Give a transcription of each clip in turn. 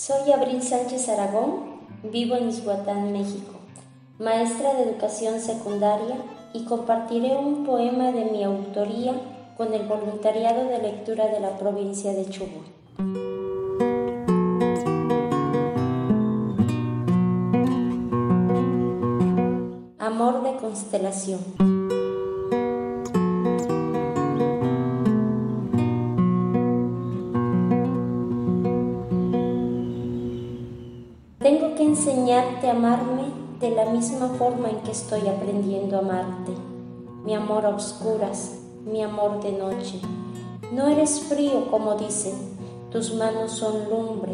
Soy Abril Sánchez Aragón Vivo en Izhuatán, México, maestra de educación secundaria y compartiré un poema de mi autoría con el voluntariado de lectura de la provincia de Chubut. Amor de constelación. Enseñarte a amarme de la misma forma en que estoy aprendiendo a amarte. Mi amor a oscuras, mi amor de noche. No eres frío como dicen, tus manos son lumbre,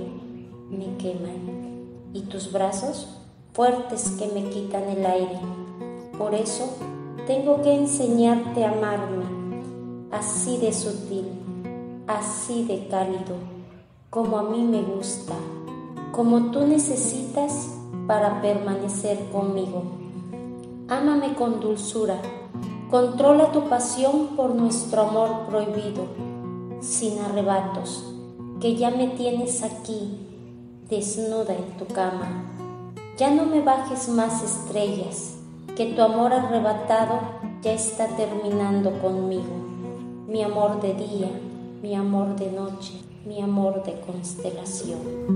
me queman. Y tus brazos fuertes que me quitan el aire. Por eso tengo que enseñarte a amarme, así de sutil, así de cálido, como a mí me gusta como tú necesitas para permanecer conmigo. Ámame con dulzura, controla tu pasión por nuestro amor prohibido, sin arrebatos, que ya me tienes aquí, desnuda en tu cama. Ya no me bajes más estrellas, que tu amor arrebatado ya está terminando conmigo. Mi amor de día, mi amor de noche, mi amor de constelación.